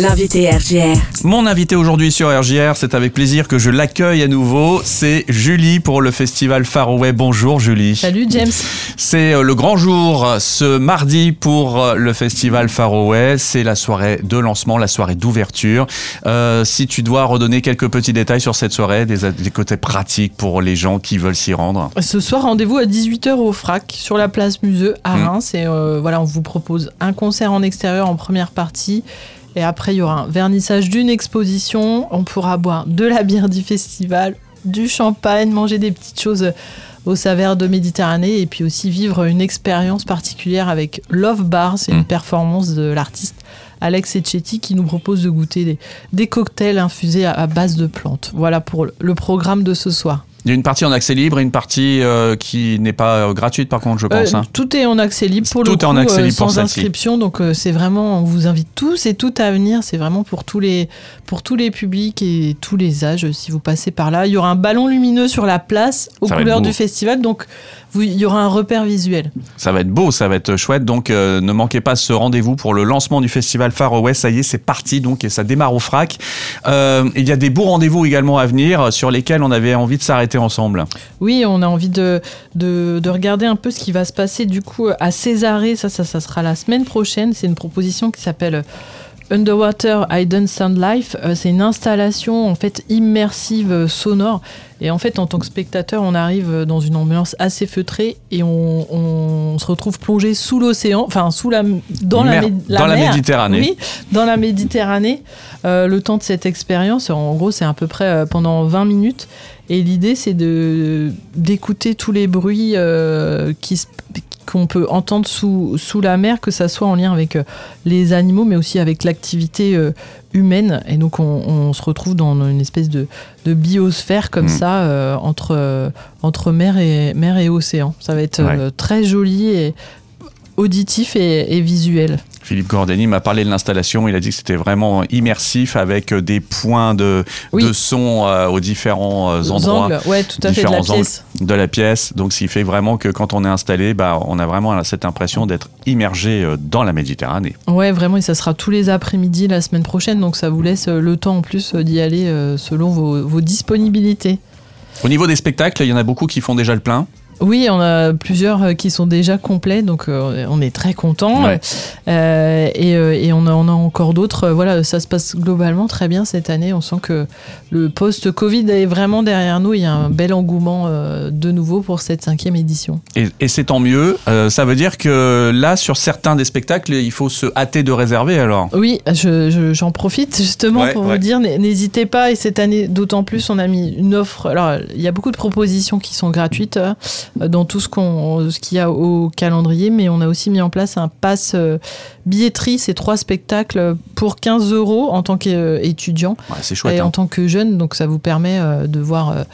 L'invité RGR. Mon invité aujourd'hui sur RGR, c'est avec plaisir que je l'accueille à nouveau. C'est Julie pour le festival Faraway. Bonjour Julie. Salut James. C'est euh, le grand jour ce mardi pour euh, le festival Faraway. C'est la soirée de lancement, la soirée d'ouverture. Euh, si tu dois redonner quelques petits détails sur cette soirée, des, des côtés pratiques pour les gens qui veulent s'y rendre. Ce soir, rendez-vous à 18h au FRAC sur la place Museux à Mm. Reims. Et euh, voilà, on vous propose un concert en extérieur en première partie. Et après, il y aura un vernissage d'une exposition. On pourra boire de la bière du festival, du champagne, manger des petites choses au saveur de Méditerranée et puis aussi vivre une expérience particulière avec Love Bar. C'est Mm. une performance de l'artiste Alex Etchetti qui nous propose de goûter des, des cocktails infusés à, à base de plantes. Voilà pour le programme de ce soir. Il y a une partie en accès libre et une partie euh, qui n'est pas euh, gratuite par contre, je pense. Euh, hein. Tout est en accès libre pour Tout le est coup, en accès libre sans inscription. Donc c'est vraiment, on vous invite tous et toutes à venir. C'est vraiment pour tous les pour tous les publics et tous les âges. Si vous passez par là, il y aura un ballon lumineux sur la place aux Ça couleurs du festival. Donc vous- il y aura un repère visuel. Ça va être beau, ça va être chouette. Donc ne manquez pas ce rendez-vous pour le lancement du festival Far West. Ça y est, c'est parti donc et ça démarre au FRAC. Il y a des beaux rendez-vous également à venir sur lesquels on avait envie de s'arrêter ensemble. Oui, on a envie de, de, de regarder un peu ce qui va se passer du coup à Césarée. Ça, ça, ça sera la semaine prochaine. C'est une proposition qui s'appelle Underwater Hidden Sound Life. Euh, C'est une installation en fait immersive euh, sonore. Et en fait, en tant que spectateur, on arrive euh, dans une ambiance assez feutrée et on, on se retrouve plongé sous l'océan, enfin sous la dans la, dans la mer. Méditerranée. Oui, dans la Méditerranée. Euh, le temps de cette expérience, en gros, c'est à peu près euh, pendant 20 minutes. Et l'idée, c'est de d'écouter tous les bruits euh, qui qu'on peut entendre sous, sous la mer, que ça soit en lien avec euh, les animaux, mais aussi avec l'activité euh, humaine. Et donc, on, on se retrouve dans une espèce de, de biosphère comme Mm. ça, euh, entre, entre mer et, mer et océan. Ça va être très joli et auditif et, et visuel. Philippe Gordani m'a parlé de l'installation. Il a dit que c'était vraiment immersif avec euh, des points de, Oui. de son euh, aux différents euh, endroits angles, ouais, tout à fait, de la pièce. de la pièce. Donc, ce qui fait vraiment que quand on est installé, bah, on a vraiment cette impression d'être immergé euh, dans la Méditerranée. Ouais, vraiment, et ça sera tous les après-midi la semaine prochaine, donc ça vous laisse le temps en plus d'y aller selon vos, vos disponibilités. Au niveau des spectacles, il y en a beaucoup qui font déjà le plein. Oui, on a plusieurs euh, qui sont déjà complets, donc euh, on est très contents. Ouais. Euh, et, et on, a, on a encore d'autres. Voilà, ça se passe globalement très bien cette année. On sent que le post-Covid est vraiment derrière nous. Il y a un bel engouement euh, de nouveau pour cette cinquième édition. Et, et c'est tant mieux. Euh, ça veut dire que là, sur certains des spectacles, il faut se hâter de réserver alors? Oui, je- je- j'en profite justement Ouais, pour ouais. vous dire, n'hésitez pas. Et cette année, d'autant plus, on a mis une offre. Alors, il y a beaucoup de propositions qui sont gratuites dans tout ce qu'on, ce qu'il y a au calendrier, mais on a aussi mis en place un pass euh, billetterie. C'est trois spectacles pour 15 euros en tant qu'étudiant Ouais, c'est chouette. et hein. en tant que jeune. Donc, ça vous permet euh, de voir. euh,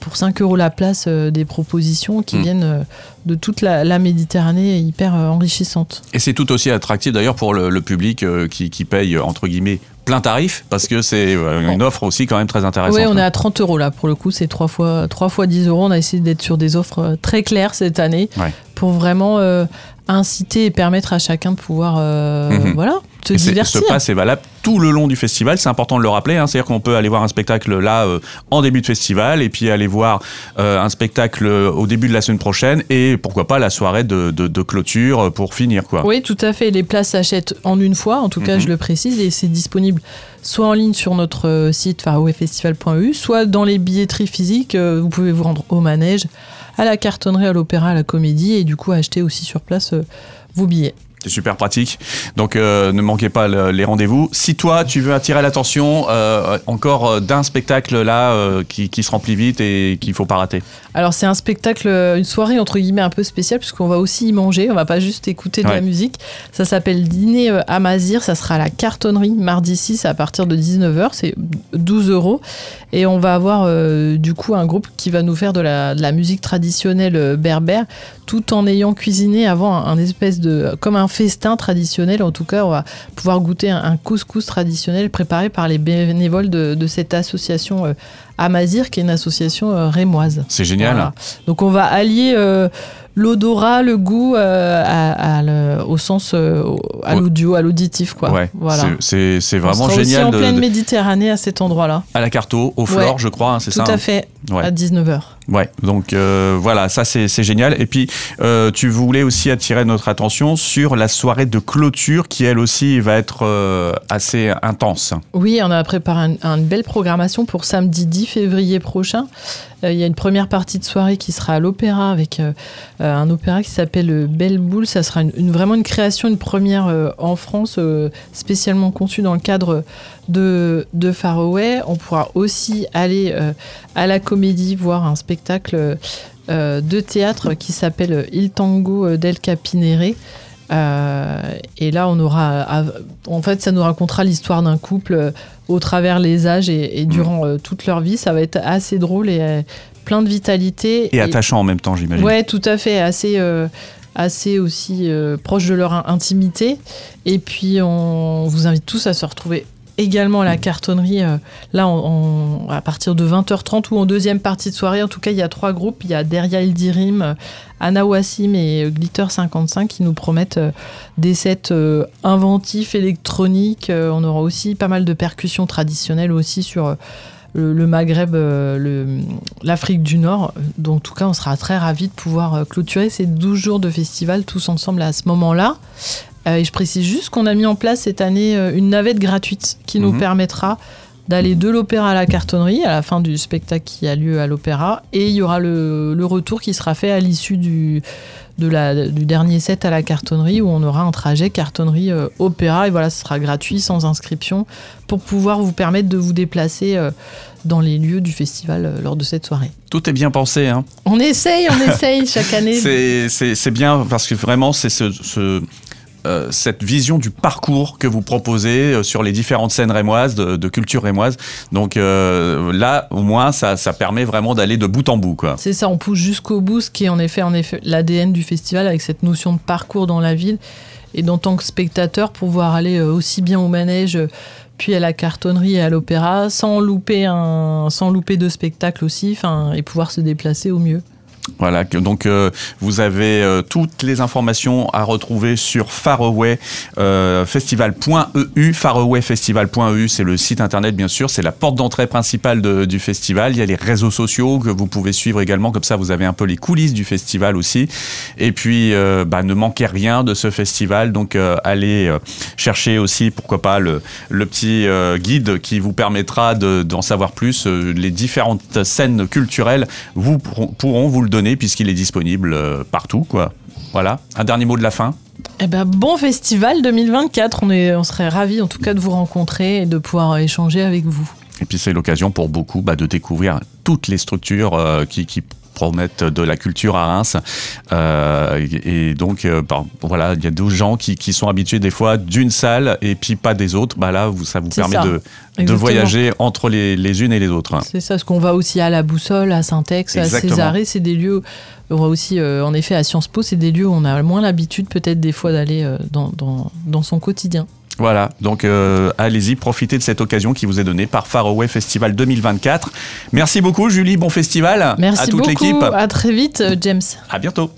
pour 5 euros la place, des propositions qui Mm. viennent de toute la, la Méditerranée hyper enrichissantes. Et c'est tout aussi attractif d'ailleurs pour le, le public qui, qui paye entre guillemets plein tarif parce que c'est euh, une offre aussi quand même très intéressante. Oui, on est à 30 euros là. Pour le coup, c'est 3 fois, 3 fois 10 euros. On a essayé d'être sur des offres euh, très claires cette année Ouais. pour vraiment euh, inciter et permettre à chacun de pouvoir euh, Mhm. voilà, se Et divertir. Ce pass est valable tout le long du festival, c'est important de le rappeler. hein. C'est-à-dire qu'on peut aller voir un spectacle là euh, en début de festival et puis aller voir euh, un spectacle euh, au début de la semaine prochaine et pourquoi pas la soirée de, de- de clôture pour finir quoi. Oui, tout à fait. Les places s'achètent en une fois, en tout cas, Mhm. je le précise, et c'est disponible soit en ligne sur notre site farawayfestival.eu, soit dans les billetteries physiques. Vous pouvez vous rendre au manège, à la cartonnerie, à l'opéra, à la comédie, et du coup acheter aussi sur place vos billets. C'est super pratique. Donc euh, ne manquez pas le- les rendez-vous. Si toi tu veux attirer l'attention euh, encore euh, d'un spectacle là euh, qui, qui se remplit vite et qu'il faut pas rater. Alors c'est un spectacle, une soirée entre guillemets un peu spéciale puisqu'on va aussi y manger, on va pas juste écouter de Ouais. la musique. Ça s'appelle Dîner à Mazir, ça sera à la cartonnerie mardi 6 à partir de 19h, c'est 12 euros. Et on va avoir du coup un groupe qui va nous faire de la, de la musique traditionnelle berbère tout en ayant cuisiné avant un, un espèce de... comme un festin traditionnel. En tout cas, on va pouvoir goûter un, un couscous traditionnel préparé par les bénévoles de, de cette association euh, Amazir, qui est une association euh, rémoise. C'est génial. Voilà. Donc on va allier euh, l'odorat, le goût euh, à- à le- au sens à l'audio, à l'auditif quoi. Ouais, Voilà. c'est- c'est On vraiment sera aussi génial en de, pleine de- Méditerranée à cet endroit-là. à la carto, au flore, Ouais. je crois, hein, c'est Tout ça. à hein fait. Ouais. À 19h. Ouais, donc euh, voilà, ça c'est génial. Et puis euh, tu voulais aussi attirer notre attention sur la soirée de clôture qui elle aussi va être euh, assez intense. Oui, on a préparé un- une belle programmation pour samedi 10 février prochain. Il y a une première partie de soirée qui sera à l'opéra avec un opéra qui s'appelle Belle Boule. Ça sera vraiment une création, une première en France, spécialement conçue dans le cadre de, de Faroé. On pourra aussi aller euh, à la comédie voir un spectacle euh, de théâtre qui s'appelle Il Tango del Capinere. Euh, et là, on aura, en fait, ça nous racontera l'histoire d'un couple euh, au travers les âges et, et durant euh, toute leur vie. Ça va être assez drôle et euh, plein de vitalité. Et attachant en même temps, j'imagine. Ouais, tout à fait, assez, euh, assez aussi euh, proche de leur in- intimité. Et puis, on vous invite tous à se retrouver également la cartonnerie, euh, là, à partir de 20h30 ou en deuxième partie de soirée. En tout cas, il y a trois groupes. Il y a Deria Ildirim, euh, Anna Wassim et euh, Glitter 55 qui nous promettent des sets inventifs, électroniques. On aura aussi pas mal de percussions traditionnelles aussi sur... le, Maghreb, l'Afrique du Nord. Donc, en tout cas, on sera très ravis de pouvoir clôturer ces 12 jours de festival tous ensemble à ce moment-là. Euh, et je précise juste qu'on a mis en place cette année euh, une navette gratuite qui nous Mhm. permettra d'aller de l'opéra à la cartonnerie à la fin du spectacle qui a lieu à l'opéra. Et il y aura le, le retour qui sera fait à l'issue du, de la, du dernier set à la cartonnerie où on aura un trajet cartonnerie-opéra. et voilà, ce sera gratuit, sans inscription, pour pouvoir vous permettre de vous déplacer euh, dans les lieux du festival euh, lors de cette soirée. Tout est bien pensé. Hein. On essaye, on essaye chaque année. C'est- bien parce que vraiment, c'est ce, ce- euh, cette vision du parcours que vous proposez euh, sur les différentes scènes rémoises, de, culture rémoise. Donc euh, là, au moins, ça, ça permet vraiment d'aller de bout en bout. C'est ça, on pousse jusqu'au bout, ce qui est en effet, en effet l'ADN du festival avec cette notion de parcours dans la ville. Et en tant que spectateur, pouvoir aller aussi bien au manège, puis à la cartonnerie et à l'opéra, sans louper un, sans louper de spectacle aussi, enfin, et pouvoir se déplacer au mieux. Voilà, donc euh, vous avez euh, toutes les informations à retrouver sur Faraway euh, festival.eu. Farawayfestival.eu, c'est le site internet bien sûr, c'est la porte d'entrée principale du festival. Il y a les réseaux sociaux que vous pouvez suivre également, comme ça vous avez un peu les coulisses du festival aussi. Et puis, bah, ne manquez rien de ce festival, donc allez chercher aussi, pourquoi pas, le, petit guide qui vous permettra de- d'en savoir plus. Les différentes scènes culturelles vous pourront, pourront vous le donner puisqu'il est disponible euh, partout, quoi. Voilà. Un dernier mot de la fin. Eh ben, bon festival 2024, on, est, on serait ravis en tout cas de vous rencontrer et de pouvoir échanger avec vous. Et puis c'est l'occasion pour beaucoup bah, de découvrir toutes les structures euh, qui, qui promettent de la culture à Reims. Euh, et donc, euh, bah, voilà, il y a deux gens qui, qui sont habitués des fois d'une salle et puis pas des autres. Bah là, vous, ça vous permet ça. de, de voyager entre les, les unes et les autres. C'est ça, ce qu'on va aussi à la Boussole, à Saint-Ex, à. Césarée, c'est des lieux. On va aussi, euh, en effet, à Sciences Po, c'est des lieux où on a moins l'habitude, peut-être des fois, d'aller euh, dans, dans, dans son quotidien. Voilà, donc euh, allez-y, profitez de cette occasion qui vous est donnée par Faraway Festival 2024. Merci beaucoup Julie, bon festival Merci à toute l'équipe. À très vite, euh, James. À bientôt.